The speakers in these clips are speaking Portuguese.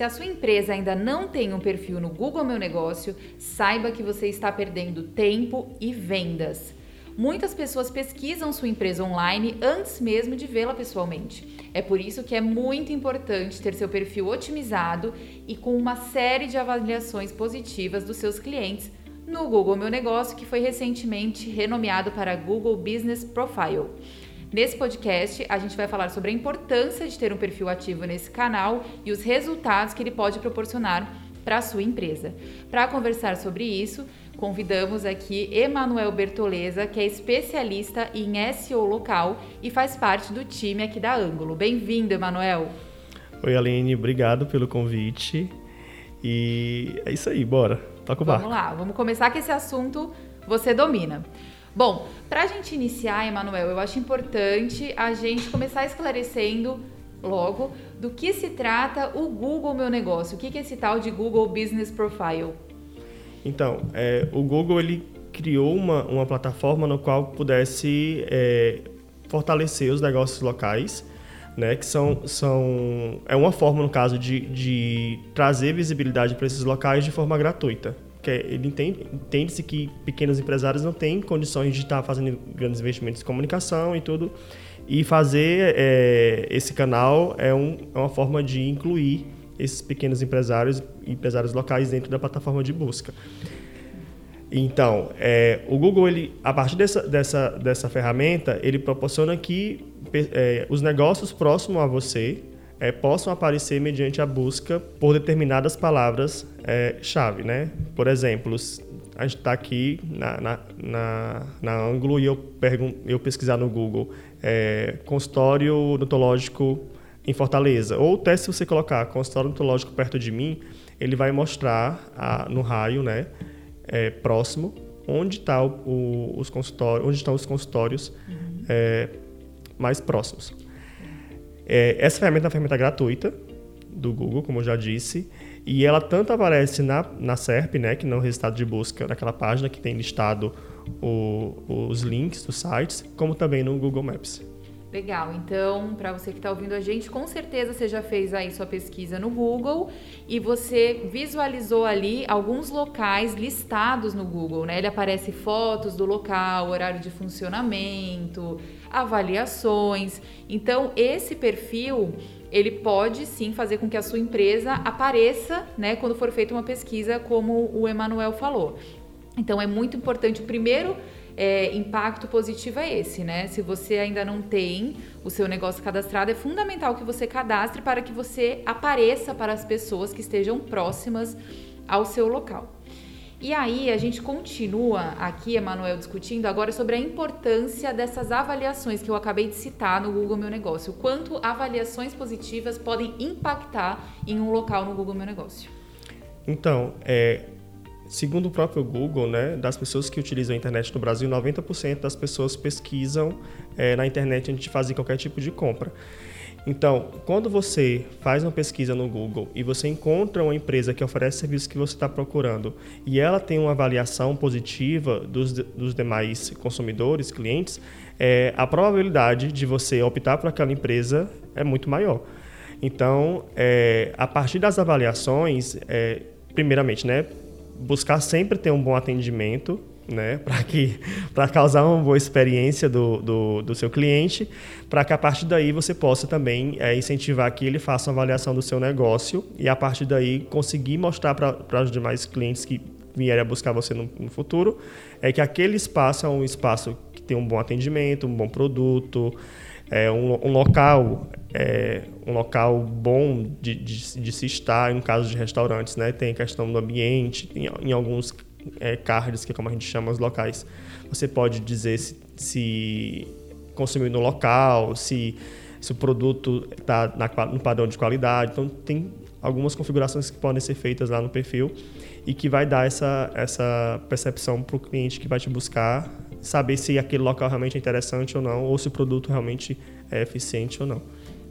Se a sua empresa ainda não tem um perfil no Google Meu Negócio, saiba que você está perdendo tempo e vendas. Muitas pessoas pesquisam sua empresa online antes mesmo de vê-la pessoalmente. É por isso que é muito importante ter seu perfil otimizado e com uma série de avaliações positivas dos seus clientes no Google Meu Negócio, que foi recentemente renomeado para Google Business Profile. Nesse podcast, a gente vai falar sobre a importância de ter um perfil ativo nesse canal e os resultados que ele pode proporcionar para a sua empresa. Para conversar sobre isso, convidamos aqui Emanuel Bertoleza, que é especialista em SEO local e faz parte do time aqui da Ângulo. Bem-vindo, Emanuel. Oi, Aline, obrigado pelo convite. E é isso aí, bora. Toca o barco. Vamos lá, vamos começar com esse assunto você domina. Bom, para a gente iniciar, Emanuel, eu acho importante a gente começar esclarecendo logo do que se trata o Google Meu Negócio. O que é esse tal de Google Business Profile? Então, é, o Google ele criou uma, uma plataforma no qual pudesse é, fortalecer os negócios locais, né, que são, são é uma forma no caso de, de trazer visibilidade para esses locais de forma gratuita que ele entende, entende-se que pequenos empresários não têm condições de estar fazendo grandes investimentos em comunicação e tudo, e fazer é, esse canal é, um, é uma forma de incluir esses pequenos empresários empresários locais dentro da plataforma de busca. Então, é, o Google, ele, a partir dessa, dessa, dessa ferramenta, ele proporciona que é, os negócios próximos a você é, possam aparecer mediante a busca por determinadas palavras-chave, é, né? Por exemplo, a gente está aqui na, na, na, na ângulo e eu, pergun eu pesquisar no Google é, consultório odontológico em Fortaleza. Ou até se você colocar consultório odontológico perto de mim, ele vai mostrar a, no raio né, é, próximo onde, tá o, o, os consultórios, onde estão os consultórios uhum. é, mais próximos. É, essa ferramenta é uma ferramenta gratuita do Google, como eu já disse, e ela tanto aparece na, na SERP, né, que não é o resultado de busca, naquela página que tem listado o, os links dos sites, como também no Google Maps. Legal, então, para você que está ouvindo a gente, com certeza você já fez aí sua pesquisa no Google e você visualizou ali alguns locais listados no Google, né? Ele aparece fotos do local, horário de funcionamento, avaliações. Então, esse perfil ele pode sim fazer com que a sua empresa apareça, né, quando for feita uma pesquisa, como o Emanuel falou. Então, é muito importante primeiro é, impacto positivo é esse, né? Se você ainda não tem o seu negócio cadastrado, é fundamental que você cadastre para que você apareça para as pessoas que estejam próximas ao seu local. E aí a gente continua aqui, Emanuel, discutindo agora sobre a importância dessas avaliações que eu acabei de citar no Google Meu Negócio. Quanto avaliações positivas podem impactar em um local no Google Meu Negócio. Então, é, segundo o próprio Google, né, das pessoas que utilizam a internet no Brasil, 90% das pessoas pesquisam é, na internet antes de fazer qualquer tipo de compra. Então, quando você faz uma pesquisa no Google e você encontra uma empresa que oferece o serviço que você está procurando e ela tem uma avaliação positiva dos, dos demais consumidores, clientes, é, a probabilidade de você optar por aquela empresa é muito maior. Então, é, a partir das avaliações, é, primeiramente, né, buscar sempre ter um bom atendimento, né, para que para causar uma boa experiência do, do, do seu cliente, para que a partir daí você possa também é, incentivar que ele faça uma avaliação do seu negócio e a partir daí conseguir mostrar para os demais clientes que vierem a buscar você no, no, futuro é que aquele espaço é um espaço tem um bom atendimento, um bom produto, é um, um local é, um local bom de, de, de, se estar, no caso de restaurantes, né? Tem questão do ambiente, em, em alguns é, cards, que é como a gente chama os locais. Você pode dizer se, se consumir no local, se, se o produto está no padrão de qualidade. Então, tem algumas configurações que podem ser feitas lá no perfil e que vai dar essa, essa percepção para o cliente que vai te buscar, saber se aquele local realmente é interessante ou não, ou se o produto realmente é eficiente ou não.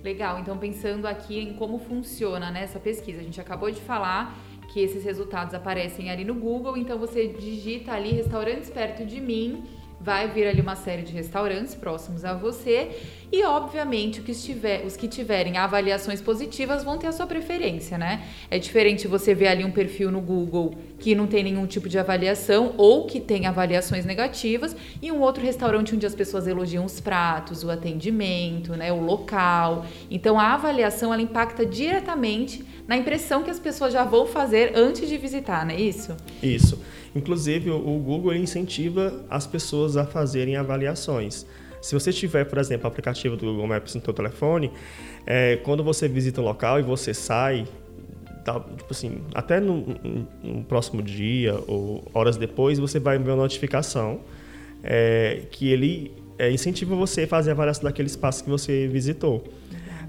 Legal, então pensando aqui em como funciona né, essa pesquisa, a gente acabou de falar que esses resultados aparecem ali no Google, então você digita ali restaurantes perto de mim, vai vir ali uma série de restaurantes próximos a você e, obviamente, que estiver, os que tiverem avaliações positivas vão ter a sua preferência, né? É diferente você ver ali um perfil no Google que não tem nenhum tipo de avaliação ou que tem avaliações negativas e um outro restaurante onde as pessoas elogiam os pratos, o atendimento, né, o local. Então, a avaliação ela impacta diretamente na impressão que as pessoas já vão fazer antes de visitar, não é isso? Isso. Inclusive, o Google incentiva as pessoas a fazerem avaliações. Se você tiver, por exemplo, o aplicativo do Google Maps no seu telefone, é, quando você visita um local e você sai, tá, tipo assim, até no, no, próximo dia ou horas depois, você vai ver uma notificação é, que ele é, incentiva você a fazer a avaliação daquele espaço que você visitou.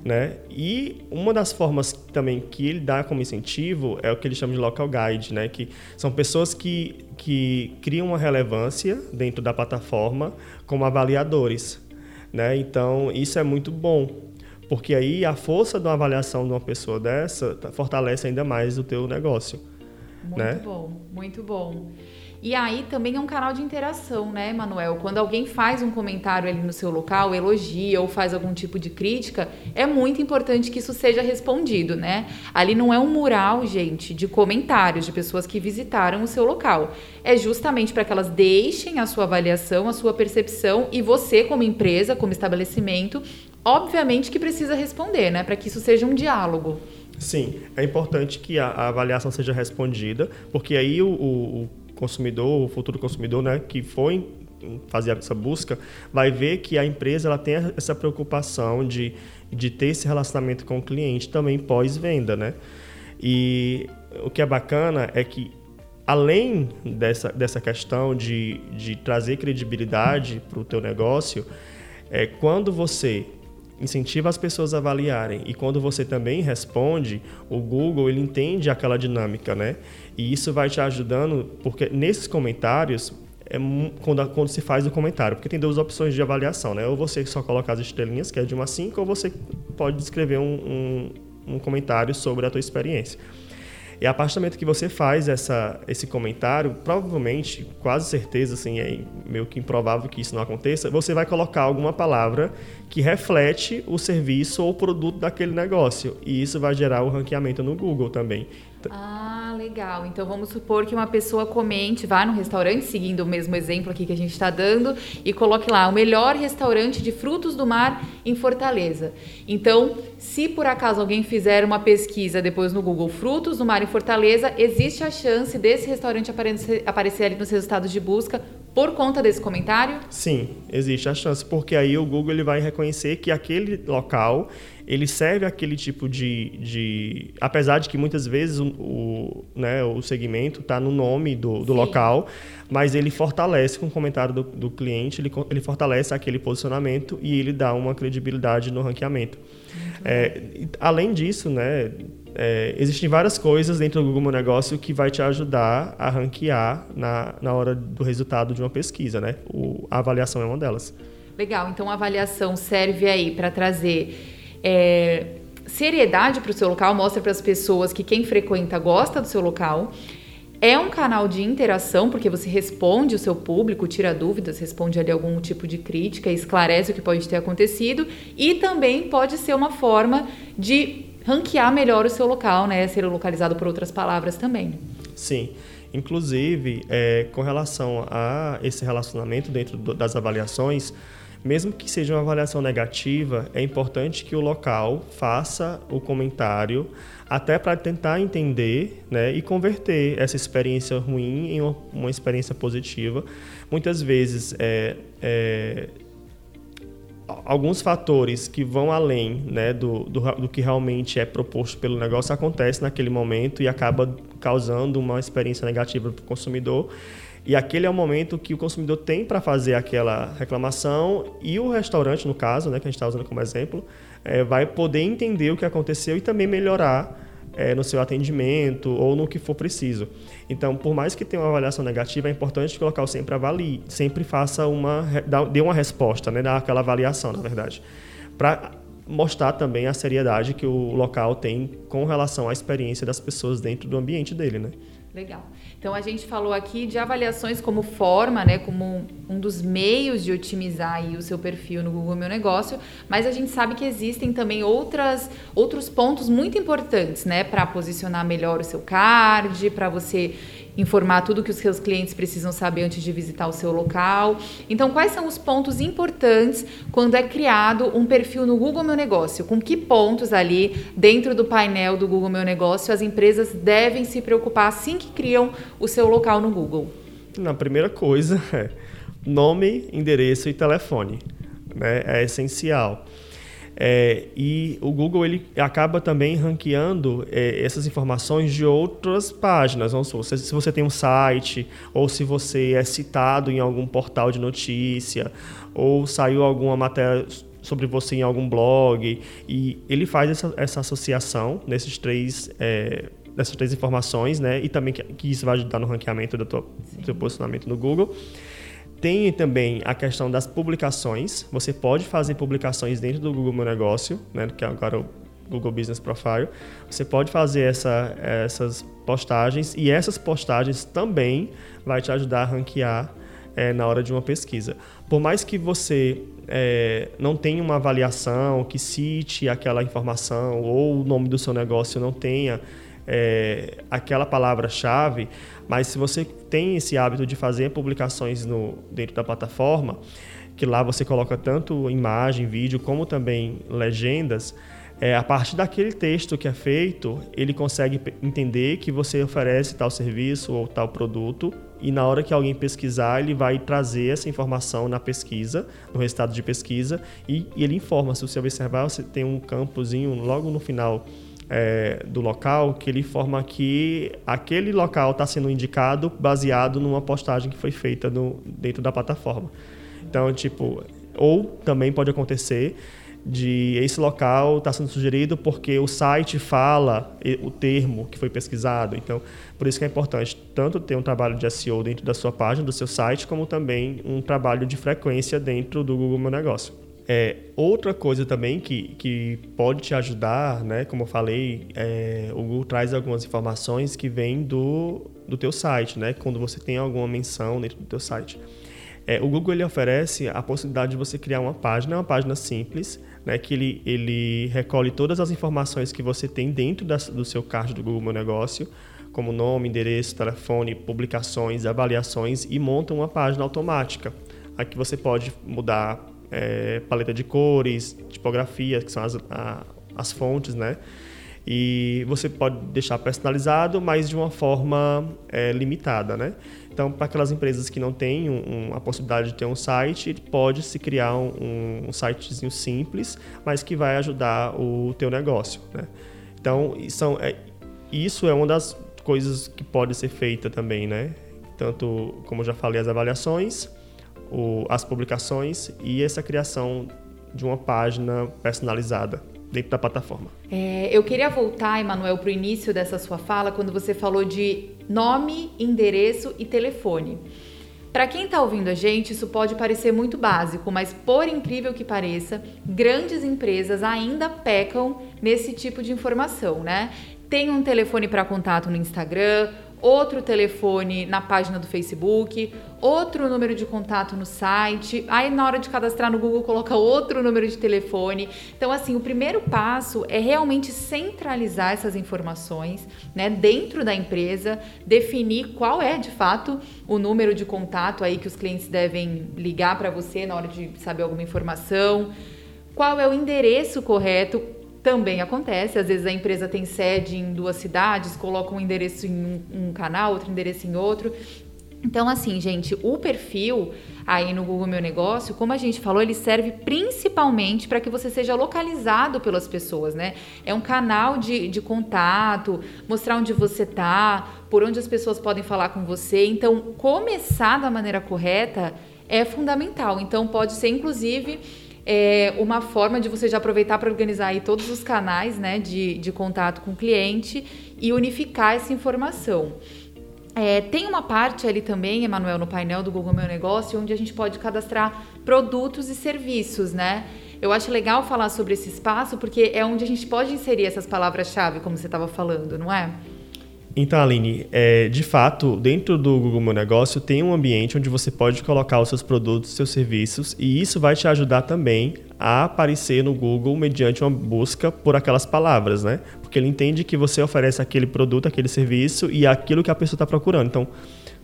Né? E uma das formas também que ele dá como incentivo é o que ele chama de local guide, né? que são pessoas que, que criam uma relevância dentro da plataforma como avaliadores. Né? Então, isso é muito bom, porque aí a força da avaliação de uma pessoa dessa fortalece ainda mais o teu negócio. Muito né? bom, muito bom. E aí também é um canal de interação, né, Manuel? Quando alguém faz um comentário ali no seu local, elogia ou faz algum tipo de crítica, é muito importante que isso seja respondido, né? Ali não é um mural, gente, de comentários de pessoas que visitaram o seu local. É justamente para que elas deixem a sua avaliação, a sua percepção e você, como empresa, como estabelecimento, obviamente que precisa responder, né? Para que isso seja um diálogo. Sim, é importante que a, a, avaliação seja respondida, porque aí o, o, consumidor, o futuro consumidor, né, que foi fazer essa busca, vai ver que a empresa ela tem essa preocupação de, de ter esse relacionamento com o cliente também pós-venda, né? E o que é bacana é que além dessa, dessa questão de, de trazer credibilidade para o teu negócio, é quando você incentiva as pessoas a avaliarem e quando você também responde, o Google ele entende aquela dinâmica, né? E isso vai te ajudando porque nesses comentários é quando, quando se faz o comentário, porque tem duas opções de avaliação, né? Ou você só coloca as estrelinhas, que é de uma a 5, ou você pode escrever um, um, um comentário sobre a tua experiência. E a partir do momento que você faz essa, esse comentário, provavelmente, quase certeza, assim, é meio que improvável que isso não aconteça, você vai colocar alguma palavra que reflete o serviço ou o produto daquele negócio. E isso vai gerar o ranqueamento no Google também. Ah, legal. Então vamos supor que uma pessoa comente, vá no restaurante, seguindo o mesmo exemplo aqui que a gente está dando, e coloque lá o melhor restaurante de frutos do mar em Fortaleza. Então, se por acaso alguém fizer uma pesquisa depois no Google Frutos do Mar em Fortaleza, existe a chance desse restaurante aparecer, aparecer ali nos resultados de busca por conta desse comentário? Sim, existe a chance, porque aí o Google ele vai reconhecer que aquele local ele serve aquele tipo de, de apesar de que muitas vezes o, o né, o segmento está no nome do, do local, mas ele fortalece com o comentário do, do cliente, ele, ele fortalece aquele posicionamento e ele dá uma credibilidade no ranqueamento. É, além disso, né, é, existem várias coisas dentro do Google Meu Negócio que vai te ajudar a ranquear na, na hora do resultado de uma pesquisa, né? O, a avaliação é uma delas. Legal, então a avaliação serve aí para trazer é, seriedade para o seu local, mostra para as pessoas que quem frequenta gosta do seu local. É um canal de interação, porque você responde o seu público, tira dúvidas, responde ali algum tipo de crítica, esclarece o que pode ter acontecido. E também pode ser uma forma de ranquear melhor o seu local, né? Ser localizado por outras palavras também. Sim. Inclusive, é, com relação a esse relacionamento dentro do, das avaliações, mesmo que seja uma avaliação negativa, é importante que o local faça o comentário até para tentar entender né, e converter essa experiência ruim em uma, uma experiência positiva. Muitas vezes, é, é, alguns fatores que vão além né, do, do, do, que realmente é proposto pelo negócio acontecem naquele momento e acaba causando uma experiência negativa para o consumidor e aquele é o momento que o consumidor tem para fazer aquela reclamação e o restaurante, no caso, né, que a gente está usando como exemplo, é, vai poder entender o que aconteceu e também melhorar é, no seu atendimento ou no que for preciso. Então, por mais que tenha uma avaliação negativa, é importante que o local sempre avalie, sempre faça uma, dê uma resposta, né, aquela avaliação, na verdade, para mostrar também a seriedade que o local tem com relação à experiência das pessoas dentro do ambiente dele, né? Legal. Então a gente falou aqui de avaliações como forma, né, como um dos meios de otimizar o seu perfil no Google Meu Negócio, mas a gente sabe que existem também outras, outros pontos muito importantes, né, para posicionar melhor o seu card, para você informar tudo que os seus clientes precisam saber antes de visitar o seu local. Então, quais são os pontos importantes quando é criado um perfil no Google Meu Negócio? Com que pontos ali dentro do painel do Google Meu Negócio as empresas devem se preocupar assim que criam o seu local no Google? Na primeira coisa é nome, endereço e telefone. Né? É essencial. É, e o Google ele acaba também ranqueando é, essas informações de outras páginas. Vamos supor, se você tem um site, ou se você é citado em algum portal de notícia, ou saiu alguma matéria sobre você em algum blog, e ele faz essa, essa associação nesses três. É, dessas três informações, né? E também que, que isso vai ajudar no ranqueamento do, teu, do teu posicionamento no Google. Tem também a questão das publicações. Você pode fazer publicações dentro do Google Meu Negócio, né, que é agora o Google Business Profile. Você pode fazer essa, essas postagens e essas postagens também vai te ajudar a ranquear é, na hora de uma pesquisa. Por mais que você é, não tenha uma avaliação que cite aquela informação ou o nome do seu negócio não tenha é, aquela palavra-chave, mas se você tem esse hábito de fazer publicações no, dentro da plataforma, que lá você coloca tanto imagem, vídeo, como também legendas, é, a partir daquele texto que é feito, ele consegue entender que você oferece tal serviço ou tal produto e na hora que alguém pesquisar, ele vai trazer essa informação na pesquisa, no resultado de pesquisa, e, e ele informa. Se você observar, você tem um campozinho logo no final é, do local que ele informa que aquele local está sendo indicado baseado numa postagem que foi feita no, dentro da plataforma. Então, tipo, ou também pode acontecer de esse local está sendo sugerido porque o site fala o termo que foi pesquisado. Então, por isso que é importante tanto ter um trabalho de SEO dentro da sua página, do seu site, como também um trabalho de frequência dentro do Google Meu Negócio. É, outra coisa também que, que pode te ajudar, né? Como eu falei, é, o Google traz algumas informações que vêm do, do teu site, né? Quando você tem alguma menção dentro do teu site. É, o Google ele oferece a possibilidade de você criar uma página, uma página simples, né? Que ele, ele recolhe todas as informações que você tem dentro da, do seu card do Google Meu Negócio, como nome, endereço, telefone, publicações, avaliações e monta uma página automática. Aqui você pode mudar é, paleta de cores, tipografia, que são as, a, as fontes, né? E você pode deixar personalizado, mas de uma forma é, limitada, né? Então, para aquelas empresas que não têm um, um, a possibilidade de ter um site, pode se criar um, um, sitezinho simples, mas que vai ajudar o teu negócio, né? Então, são, é, isso é uma das coisas que pode ser feita também, né? Tanto, como eu já falei, as avaliações, o, as publicações e essa criação de uma página personalizada dentro da plataforma. É, eu queria voltar, Emanuel, para o início dessa sua fala, quando você falou de nome, endereço e telefone. Para quem está ouvindo a gente, isso pode parecer muito básico, mas por incrível que pareça, grandes empresas ainda pecam nesse tipo de informação, né? Tem um telefone para contato no Instagram, outro telefone na página do Facebook, outro número de contato no site. Aí na hora de cadastrar no Google coloca outro número de telefone. Então assim, o primeiro passo é realmente centralizar essas informações, né, dentro da empresa, definir qual é de fato o número de contato aí que os clientes devem ligar para você na hora de saber alguma informação. Qual é o endereço correto? Também acontece, às vezes a empresa tem sede em duas cidades, coloca um endereço em um, um canal, outro endereço em outro. Então, assim, gente, o perfil aí no Google Meu Negócio, como a gente falou, ele serve principalmente para que você seja localizado pelas pessoas, né? É um canal de, de contato, mostrar onde você tá, por onde as pessoas podem falar com você. Então, começar da maneira correta é fundamental. Então, pode ser, inclusive é uma forma de você já aproveitar para organizar aí todos os canais né, de, de contato com o cliente e unificar essa informação. É, tem uma parte ali também, Emanuel, no painel do Google Meu Negócio, onde a gente pode cadastrar produtos e serviços, né? Eu acho legal falar sobre esse espaço porque é onde a gente pode inserir essas palavras-chave, como você estava falando, não é? Então, Aline, é, de fato, dentro do Google Meu Negócio tem um ambiente onde você pode colocar os seus produtos, seus serviços, e isso vai te ajudar também a aparecer no Google mediante uma busca por aquelas palavras, né? Porque ele entende que você oferece aquele produto, aquele serviço e aquilo que a pessoa está procurando. Então,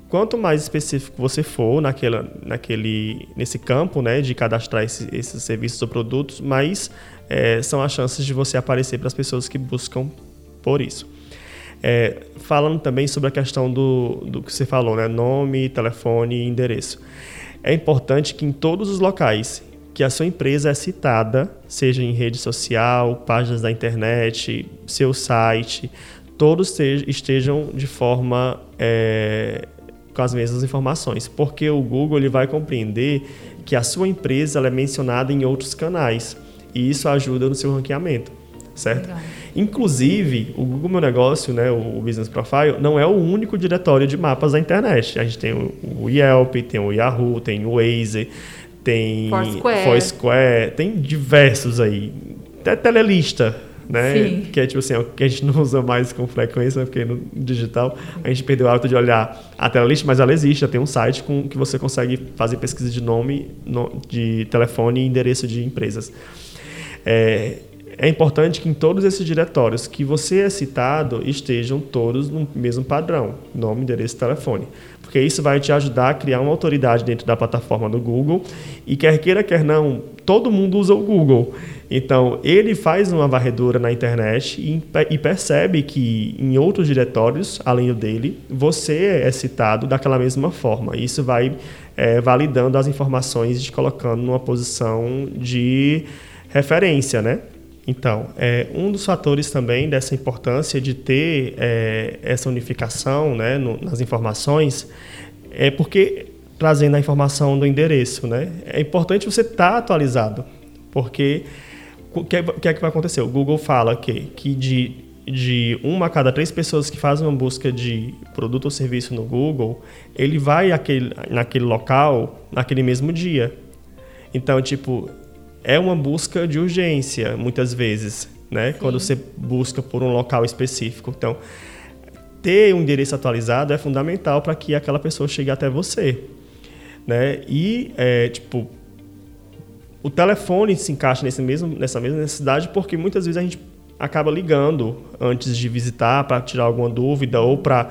quanto mais específico você for naquela, naquele, nesse campo, né, de cadastrar esse, esses serviços ou produtos, mais é, são as chances de você aparecer para as pessoas que buscam por isso. É, falando também sobre a questão do, do que você falou, né? nome, telefone e endereço. É importante que em todos os locais que a sua empresa é citada, seja em rede social, páginas da internet, seu site, todos estejam de forma é, com as mesmas informações, porque o Google ele vai compreender que a sua empresa é mencionada em outros canais e isso ajuda no seu ranqueamento certo? Legal. Inclusive, o Google Meu Negócio, né, o Business Profile, não é o único diretório de mapas da internet. A gente tem o Yelp, tem o Yahoo, tem o Waze, tem Foursquare, Foursquare tem diversos aí. Até Telelista, né? Sim. Que é tipo assim, é que a gente não usa mais com frequência, porque no digital a gente perdeu o hábito de olhar a telelista, mas ela existe, já tem um site com que você consegue fazer pesquisa de nome, de telefone e endereço de empresas. É, é importante que em todos esses diretórios que você é citado estejam todos no mesmo padrão, nome, endereço e telefone. Porque isso vai te ajudar a criar uma autoridade dentro da plataforma do Google e quer queira, quer não, todo mundo usa o Google. Então, ele faz uma varredura na internet e, e percebe que em outros diretórios, além do dele, você é citado daquela mesma forma. Isso vai é, validando as informações e te colocando numa posição de referência, né? Então, é, um dos fatores também dessa importância de ter é, essa unificação né, no, nas informações é porque, trazendo a informação do endereço, né, é importante você estar tá atualizado, porque o que, é, que, é que vai acontecer? O Google fala que, que de, de uma a cada três pessoas que fazem uma busca de produto ou serviço no Google, ele vai aquele, naquele local naquele mesmo dia. Então, tipo, é uma busca de urgência, muitas vezes, né? Sim. Quando você busca por um local específico. Então, ter um endereço atualizado é fundamental para que aquela pessoa chegue até você, né? E, é, tipo, o telefone se encaixa nesse mesmo, nessa mesma necessidade porque muitas vezes a gente acaba ligando antes de visitar para tirar alguma dúvida ou para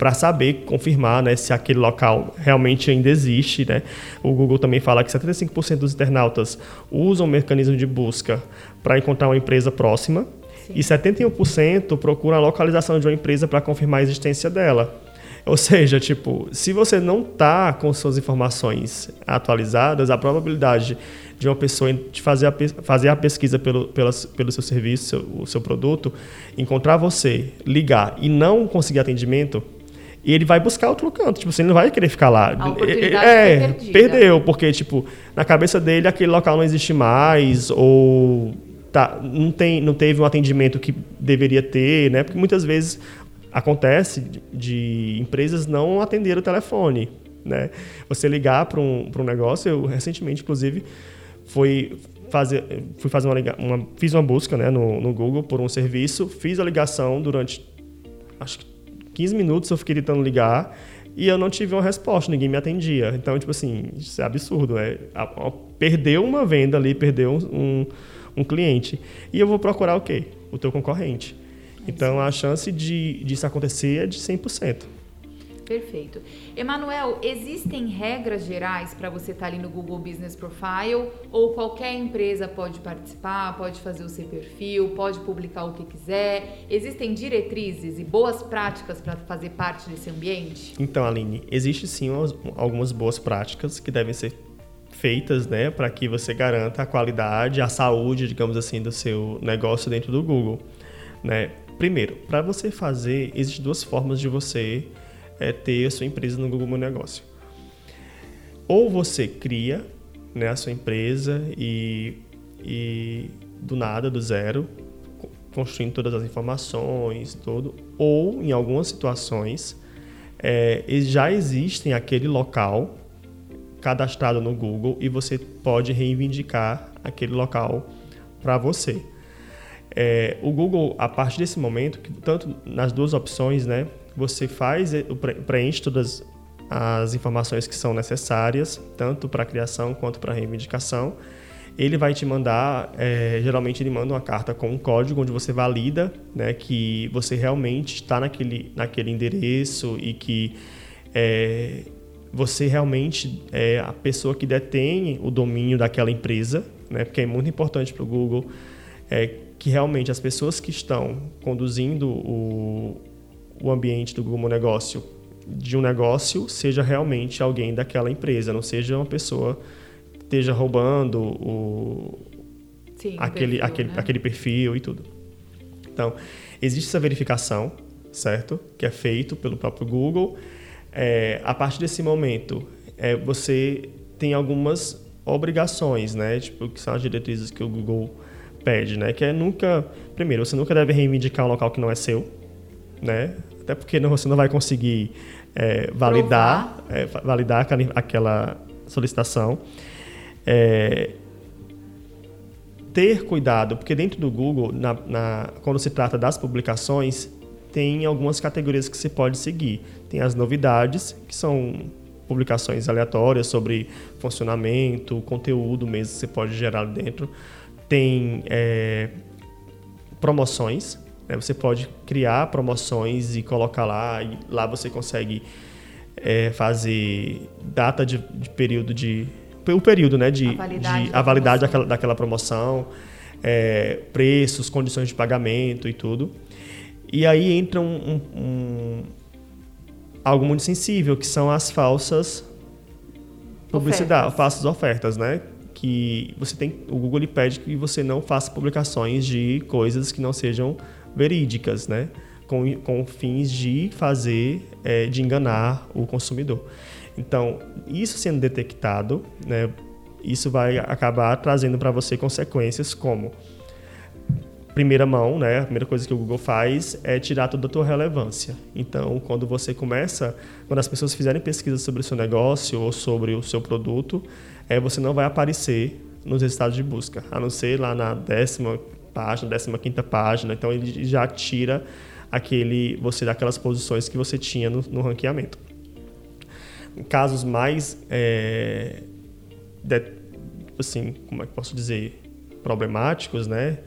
para saber confirmar né, se aquele local realmente ainda existe. Né? O Google também fala que 75% dos internautas usam o mecanismo de busca para encontrar uma empresa próxima Sim. e 71% procuram a localização de uma empresa para confirmar a existência dela. Ou seja, tipo, se você não está com suas informações atualizadas, a probabilidade de uma pessoa de fazer a, fazer a pesquisa pelo, pelo, pelo seu serviço, seu, o seu produto, encontrar você, ligar e não conseguir atendimento e ele vai buscar outro canto. Tipo, você não vai querer ficar lá. É, perdeu, porque, tipo, na cabeça dele aquele local não existe mais, ou tá, não, tem, não teve um atendimento que deveria ter, né? Porque muitas vezes acontece de, empresas não atender o telefone, né? Você ligar para um, um negócio, eu recentemente, inclusive, fui fazer, fui fazer uma, uma fiz uma busca né, no, no Google por um serviço, fiz a ligação durante, acho que 15 minutos eu fiquei tentando ligar e eu não tive uma resposta, ninguém me atendia. Então, tipo assim, isso é absurdo. É, perdeu uma venda ali, perdeu um, um cliente. E eu vou procurar o quê? O teu concorrente. Então, a chance de disso acontecer é de 100%. Perfeito. Emanuel, existem regras gerais para você estar tá ali no Google Business Profile? Ou qualquer empresa pode participar, pode fazer o seu perfil, pode publicar o que quiser? Existem diretrizes e boas práticas para fazer parte desse ambiente? Então, Aline, existe sim algumas boas práticas que devem ser feitas, né, para que você garanta a qualidade, a saúde, digamos assim, do seu negócio dentro do Google, né? Primeiro, para você fazer, existem duas formas de você é ter a sua empresa no Google Meu Negócio. Ou você cria né, a sua empresa e, e do nada, do zero, construindo todas as informações, tudo, ou em algumas situações é, já existem aquele local cadastrado no Google e você pode reivindicar aquele local para você. É, o Google, a partir desse momento, tanto nas duas opções, né, você faz, preenche todas as informações que são necessárias, tanto para a criação quanto para a reivindicação. Ele vai te mandar, é, geralmente ele manda uma carta com um código onde você valida né, que você realmente está naquele, naquele endereço e que é, você realmente é a pessoa que detém o domínio daquela empresa, né, porque é muito importante para o Google é, que realmente as pessoas que estão conduzindo o, o ambiente do Google Negócio de um negócio seja realmente alguém daquela empresa, não seja uma pessoa que esteja roubando o, Sim, aquele, perfil, aquele, né? aquele perfil e tudo. Então, existe essa verificação, certo? Que é feito pelo próprio Google. É, a partir desse momento, é, você tem algumas obrigações, né? Tipo, que são as diretrizes que o Google pede, né? Que é nunca... Primeiro, você nunca deve reivindicar um local que não é seu, né? Até porque não, você não vai conseguir é, validar, é, validar aquela, aquela solicitação. É, ter cuidado, porque dentro do Google, na, na, quando se trata das publicações, tem algumas categorias que você pode seguir. Tem as novidades, que são publicações aleatórias sobre funcionamento, conteúdo mesmo que você pode gerar dentro. Tem é, promoções, né? Você pode criar promoções e colocar lá, e lá você consegue é, fazer data de, de, período de. O período, né? De, a validade, de, a validade daquela, daquela promoção, é, preços, condições de pagamento e tudo. E aí entra um, um, um, algo muito sensível, que são as falsas publicidade, falsas ofertas, né? Que você tem, o Google lhe pede que você não faça publicações de coisas que não sejam verídicas, né? Com, com fins de fazer, é, de enganar o consumidor. Então, isso sendo detectado, né, isso vai acabar trazendo para você consequências como primeira mão, né? A primeira coisa que o Google faz é tirar toda a tua relevância. Então, quando você começa, quando as pessoas fizerem pesquisa sobre o seu negócio ou sobre o seu produto, é, você não vai aparecer nos resultados de busca, a não ser lá na décima página, 15 página, então ele já tira aquele você daquelas posições que você tinha no, no ranqueamento. Casos mais é, de, assim, como é que posso dizer, problemáticos, né?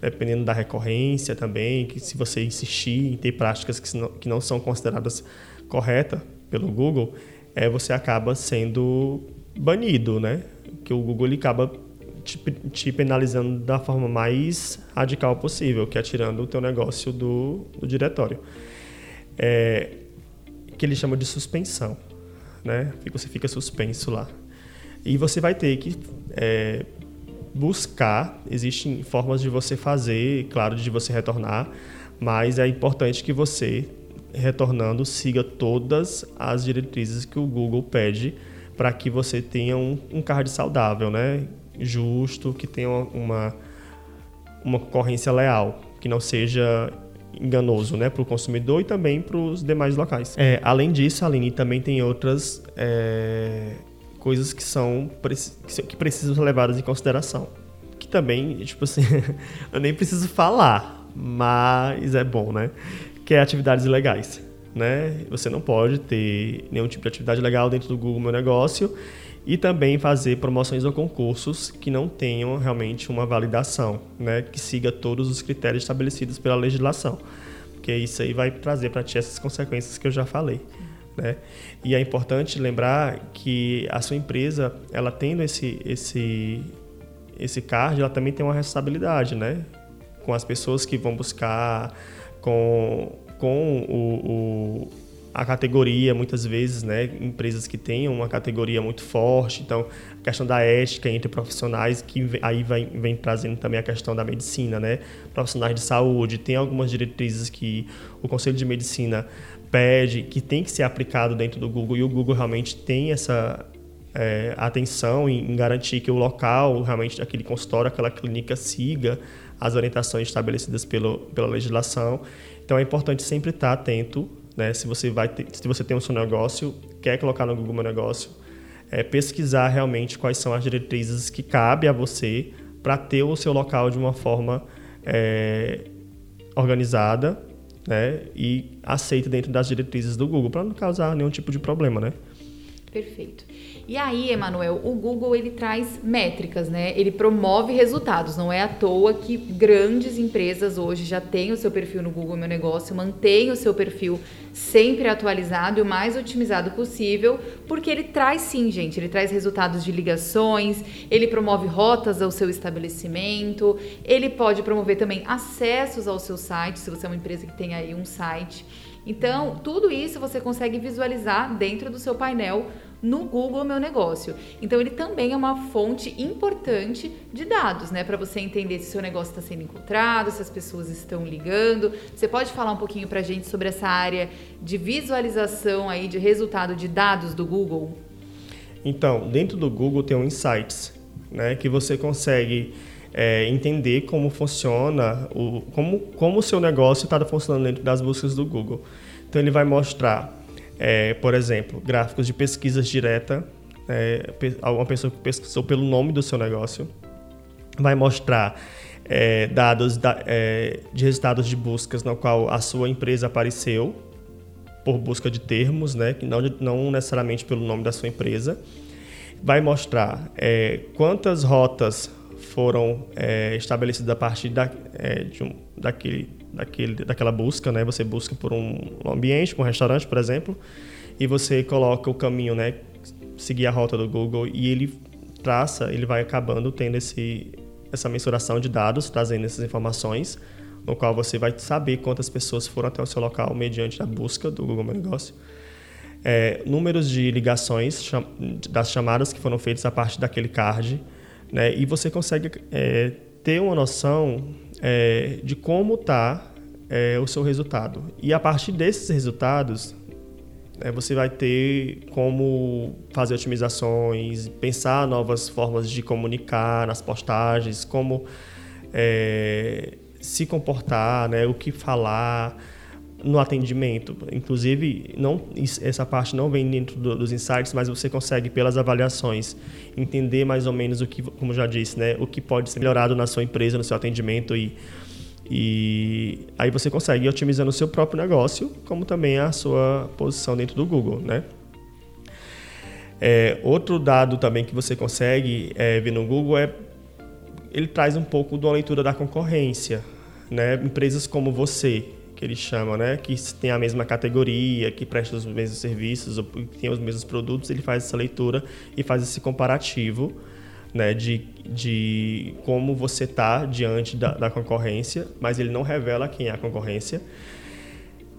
Dependendo da recorrência também, que se você insistir em ter práticas que não, que não são consideradas corretas pelo Google, é, você acaba sendo banido, né? Que o Google ele acaba te, te, penalizando da forma mais radical possível, que é tirando o teu negócio do, do diretório. É, que ele chama de suspensão, né? Você fica suspenso lá. E você vai ter que é, buscar, existem formas de você fazer, claro, de você retornar, mas é importante que você, retornando, siga todas as diretrizes que o Google pede para que você tenha um, um card saudável, né? Justo, que tenha uma, uma concorrência leal, que não seja enganoso né, para o consumidor e também para os demais locais. É, além disso, Aline, também tem outras é, coisas que são que precisam ser levadas em consideração. Que também, tipo assim, eu nem preciso falar, mas é bom, né? Que é atividades ilegais. Né? Você não pode ter nenhum tipo de atividade legal dentro do Google Meu Negócio e também fazer promoções ou concursos que não tenham realmente uma validação, né, que siga todos os critérios estabelecidos pela legislação, porque isso aí vai trazer para ti essas consequências que eu já falei. Né? E é importante lembrar que a sua empresa, ela tendo esse, esse, esse card, ela também tem uma responsabilidade, né? Com as pessoas que vão buscar, com, com o, o a categoria, muitas vezes, né, empresas que tenham uma categoria muito forte, então a questão da ética entre profissionais, que aí vem, vem trazendo também a questão da medicina, né, profissionais de saúde, tem algumas diretrizes que o Conselho de Medicina pede, que tem que ser aplicado dentro do Google, e o Google realmente tem essa é, atenção em, em garantir que o local, realmente aquele consultório, aquela clínica siga as orientações estabelecidas pelo, pela legislação, então é importante sempre estar atento né? Se você vai ter, se você tem um seu negócio, quer colocar no Google Meu Negócio, é pesquisar realmente quais são as diretrizes que cabe a você para ter o seu local de uma forma é, organizada né, e aceita dentro das diretrizes do Google, para não causar nenhum tipo de problema, né? Perfeito. E aí, Emanuel, o Google ele traz métricas, né? Ele promove resultados. Não é à toa que grandes empresas hoje já têm o seu perfil no Google Meu Negócio, mantêm o seu perfil sempre atualizado e o mais otimizado possível, porque ele traz sim, gente, ele traz resultados de ligações, ele promove rotas ao seu estabelecimento, ele pode promover também acessos ao seu site, se você é uma empresa que tem aí um site. Então, tudo isso você consegue visualizar dentro do seu painel no Google Meu Negócio. Então ele também é uma fonte importante de dados, né, para você entender se seu negócio está sendo encontrado, se as pessoas estão ligando. Você pode falar um pouquinho para a gente sobre essa área de visualização aí de resultado de dados do Google? Então, dentro do Google tem um Insights, né, que você consegue é, entender como funciona, o, como, como o seu negócio está funcionando dentro das buscas do Google. Então ele vai mostrar é, por exemplo, gráficos de pesquisas direta, é, uma pessoa que pesquisou pelo nome do seu negócio, vai mostrar é, dados da, é, de resultados de buscas no qual a sua empresa apareceu por busca de termos, né, que não, não necessariamente pelo nome da sua empresa. Vai mostrar é, quantas rotas foram é, estabelecidas a partir da, de um, daquele daquele, daquela busca, né? Você busca por um ambiente, por um restaurante, por exemplo, e você coloca o caminho, né? Seguir a rota do Google e ele traça, ele vai acabando tendo esse, essa mensuração de dados, trazendo essas informações, no qual você vai saber quantas pessoas foram até o seu local mediante a busca do Google Meu Negócio. É, números de ligações cham das chamadas que foram feitas a partir daquele card, né? E você consegue é, ter uma noção é, de como está é, o seu resultado. E a partir desses resultados, é, você vai ter como fazer otimizações, pensar novas formas de comunicar nas postagens, como é, se comportar, né, o que falar no atendimento. Inclusive, não, essa parte não vem dentro do, dos insights, mas você consegue, pelas avaliações, entender mais ou menos o que, como já disse, né, o que pode ser melhorado na sua empresa, no seu atendimento e e aí você consegue ir otimizando o seu próprio negócio, como também a sua posição dentro do Google, né? É, outro dado também que você consegue é, ver no Google é ele traz um pouco de uma leitura da concorrência, né? Empresas como você, que eles chamam, né? Que tem a mesma categoria, que presta os mesmos serviços, ou que tem os mesmos produtos, ele faz essa leitura e faz esse comparativo, né? De, de como você está diante da, da, concorrência, mas ele não revela quem é a concorrência.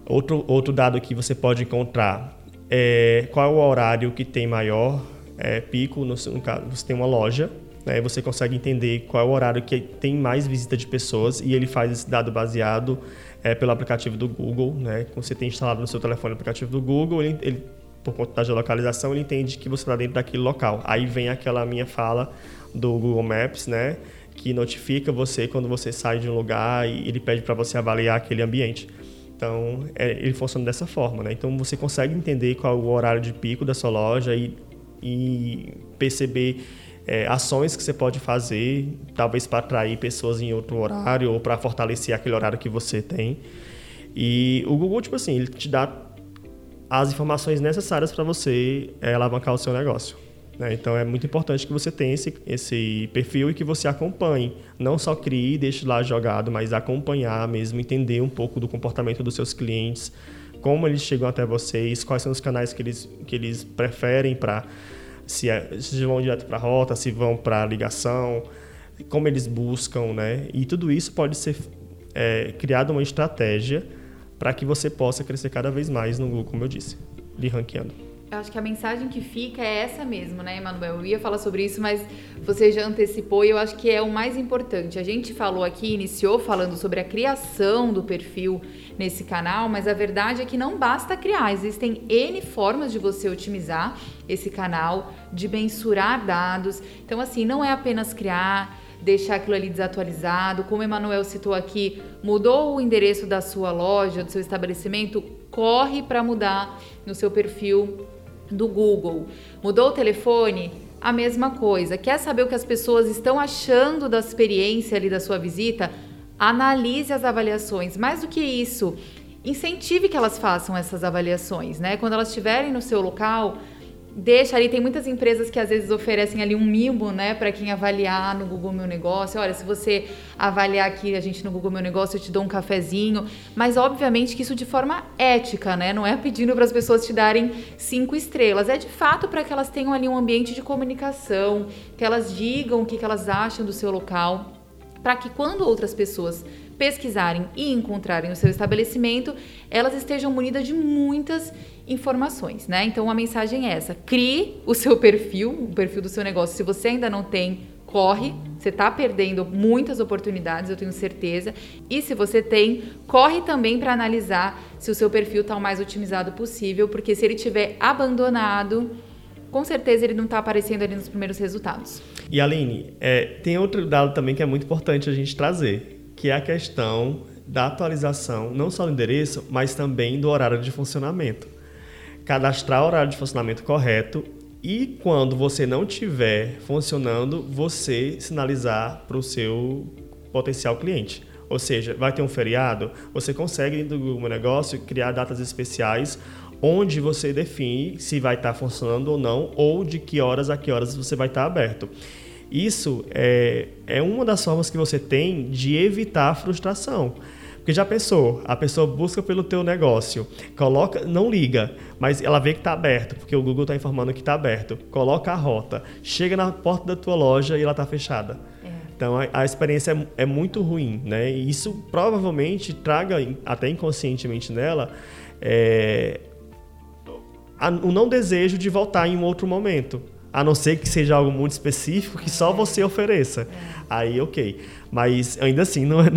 Outro, outro dado que você pode encontrar é qual é o horário que tem maior é, pico, no, no caso, você tem uma loja, né, você consegue entender qual é o horário que tem mais visita de pessoas e ele faz esse dado baseado é, pelo aplicativo do Google, né? Quando você tem instalado no seu telefone o aplicativo do Google, ele, ele por conta da geolocalização, ele entende que você está dentro daquele local. Aí vem aquela minha fala do Google Maps, né? Que notifica você quando você sai de um lugar e ele pede para você avaliar aquele ambiente. Então, é, ele funciona dessa forma, né? Então, você consegue entender qual é o horário de pico da sua loja e, e perceber é, ações que você pode fazer, talvez para atrair pessoas em outro horário ou para fortalecer aquele horário que você tem. E o Google, tipo assim, ele te dá as informações necessárias para você é, alavancar o seu negócio. Né? Então é muito importante que você tenha esse, esse perfil e que você acompanhe. Não só crie e deixe lá jogado, mas acompanhar mesmo, entender um pouco do comportamento dos seus clientes, como eles chegam até vocês, quais são os canais que eles, que eles preferem para se, é, se vão direto para a rota, se vão para a ligação, como eles buscam, né? E tudo isso pode ser é, criado uma estratégia para que você possa crescer cada vez mais no Google, como eu disse, lhe ranqueando. Eu acho que a mensagem que fica é essa mesmo, né, Emanuel? Eu ia falar sobre isso, mas você já antecipou e eu acho que é o mais importante. A gente falou aqui, iniciou falando sobre a criação do perfil nesse canal, mas a verdade é que não basta criar, existem N formas de você otimizar esse canal, de mensurar dados. Então, assim, não é apenas criar, deixar aquilo ali desatualizado. Como o Emanuel citou aqui, mudou o endereço da sua loja, do seu estabelecimento, corre para mudar no seu perfil do Google. Mudou o telefone? A mesma coisa. Quer saber o que as pessoas estão achando da experiência ali da sua visita? Analise as avaliações. Mais do que isso, incentive que elas façam essas avaliações, né? Quando elas estiverem no seu local, deixa ali, tem muitas empresas que às vezes oferecem ali um mimo, né, para quem avaliar no Google Meu Negócio. Olha, se você avaliar aqui a gente no Google Meu Negócio, eu te dou um cafezinho. Mas obviamente que isso de forma ética, né? Não é pedindo para as pessoas te darem cinco estrelas. É de fato para que elas tenham ali um ambiente de comunicação, que elas digam o que, que elas acham do seu local, para que quando outras pessoas pesquisarem e encontrarem o seu estabelecimento, elas estejam munidas de muitas informações, né? Então a mensagem é essa: crie o seu perfil, o perfil do seu negócio. Se você ainda não tem, corre. Você está perdendo muitas oportunidades, eu tenho certeza. E se você tem, corre também para analisar se o seu perfil está o mais otimizado possível, porque se ele tiver abandonado, com certeza ele não está aparecendo ali nos primeiros resultados. E Aline, é, tem outro dado também que é muito importante a gente trazer que é a questão da atualização, não só do endereço, mas também do horário de funcionamento. Cadastrar o horário de funcionamento correto e quando você não estiver funcionando, você sinalizar para o seu potencial cliente. Ou seja, vai ter um feriado, você consegue dentro do Google Negócio criar datas especiais onde você define se vai estar funcionando ou não, ou de que horas a que horas você vai estar aberto. Isso é, é uma das formas que você tem de evitar a frustração. Porque já pensou, a pessoa busca pelo teu negócio, coloca, não liga, mas ela vê que está aberto, porque o Google está informando que está aberto. Coloca a rota, chega na porta da tua loja e ela está fechada. É. Então a, a experiência é, é, muito ruim, né? E isso provavelmente traga até inconscientemente nela é, a, o não desejo de voltar em um outro momento. A não ser que seja algo muito específico que só você ofereça. Aí, ok. Mas ainda assim, não é,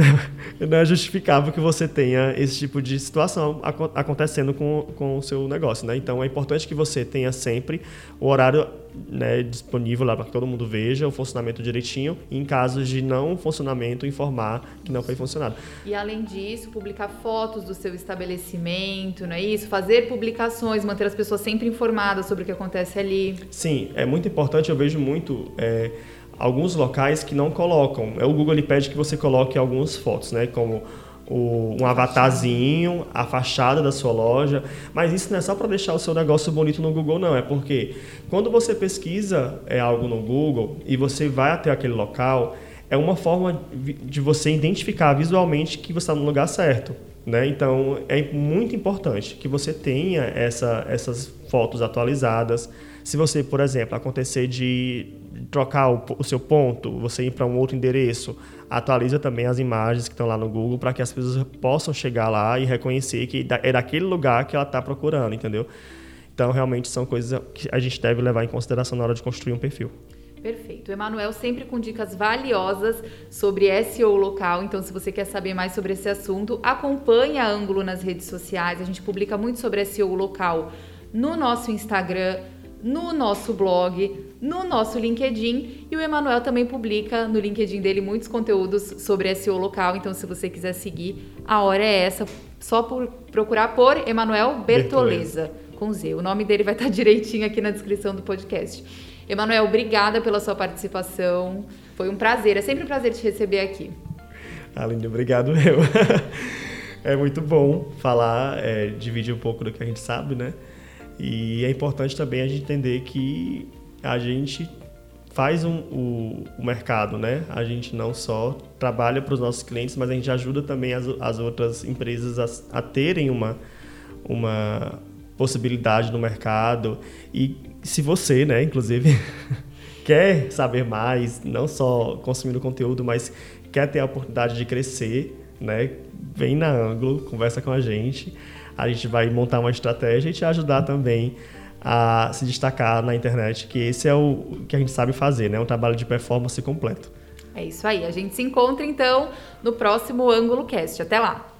não é justificável que você tenha esse tipo de situação acontecendo com, com o seu negócio. Né? Então, é importante que você tenha sempre o horário né, disponível lá para que todo mundo veja o funcionamento direitinho. E em casos de não funcionamento, informar que não foi funcionado. E além disso, publicar fotos do seu estabelecimento, não é isso? Fazer publicações, manter as pessoas sempre informadas sobre o que acontece ali. Sim, é muito importante. Eu vejo muito. É, alguns locais que não colocam. É, o Google ele pede que você coloque algumas fotos, né? Como o, um avatarzinho, a fachada da sua loja. Mas isso não é só para deixar o seu negócio bonito no Google, não. É porque quando você pesquisa é, algo no Google e você vai até aquele local, é uma forma de você identificar visualmente que você está no lugar certo. Né? Então é muito importante que você tenha essa, essas fotos atualizadas. Se você, por exemplo, acontecer de trocar o, o seu ponto, você ir para um outro endereço, atualiza também as imagens que estão lá no Google para que as pessoas possam chegar lá e reconhecer que é daquele lugar que ela está procurando, entendeu? Então, realmente são coisas que a gente deve levar em consideração na hora de construir um perfil. Perfeito. Emanuel sempre com dicas valiosas sobre SEO local. Então, se você quer saber mais sobre esse assunto, acompanhe a Ângulo nas redes sociais. A gente publica muito sobre SEO local no nosso Instagram, no nosso blog, no nosso LinkedIn e o Emanuel também publica no LinkedIn dele muitos conteúdos sobre SEO local, então se você quiser seguir, a hora é essa, só por procurar por Emanuel Bertoleza, com Z. O nome dele vai estar direitinho aqui na descrição do podcast. Emanuel, obrigada pela sua participação. Foi um prazer, é sempre um prazer te receber aqui. Aline, obrigado eu. é muito bom falar, é, dividir um pouco do que a gente sabe, né? E é importante também a gente entender que a gente faz um, o, o, mercado, né? A gente não só trabalha para os nossos clientes, mas a gente ajuda também as, as outras empresas a, a terem uma, uma possibilidade no mercado. E se você, né, inclusive, quer saber mais, não só consumindo conteúdo, mas quer ter a oportunidade de crescer, né? Vem na Anglo, conversa com a gente a gente vai montar uma estratégia e te ajudar também a se destacar na internet, que esse é o que a gente sabe fazer, né? Um trabalho de performance completo. É isso aí. A gente se encontra então no próximo Ângulo Cast. Até lá.